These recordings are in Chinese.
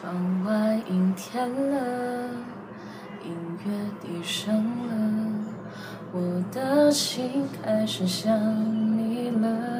窗外阴天了，音乐低声了，我的心开始想你了。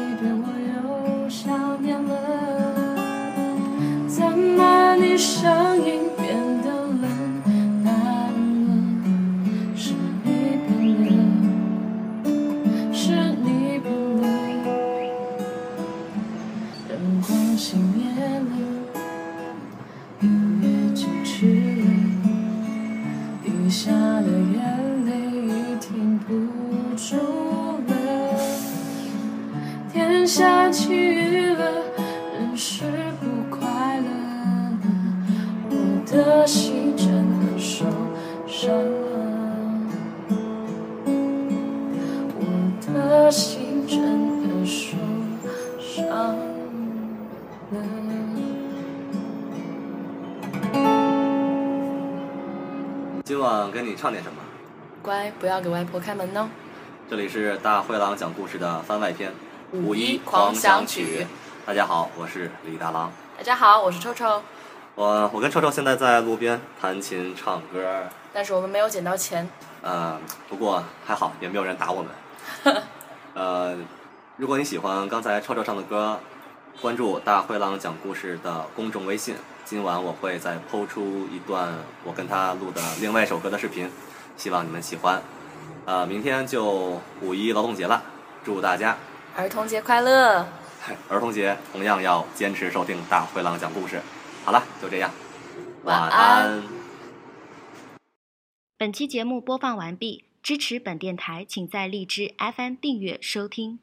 声音变得冷淡了？是你变了，是你变了，灯光熄灭了，音乐静止了。滴下的眼泪已停不住了，天下起雨了，人是的心真的受伤了，我的心真的受伤了。今晚给你唱点什么？乖，不要给外婆开门哦。这里是大灰狼讲故事的番外篇《五一狂狂想曲曲》。大家好，我是李大郎。大家好，我是臭臭，我我跟臭臭现在在路边弹琴唱歌，但是我们没有捡到钱。呃，不过还好，也没有人打我们。呃，如果你喜欢刚才臭臭唱的歌，关注大灰狼讲故事的公众微信。今晚我会再抛出一段我跟他录的另外一首歌的视频，希望你们喜欢。呃，明天就五一劳动节了，祝大家儿童节快乐！儿童节同样要坚持收听大灰狼讲故事。好了，就这样，晚安安本期节目播放完毕，支持本电台，请在荔枝 FM 订阅收听。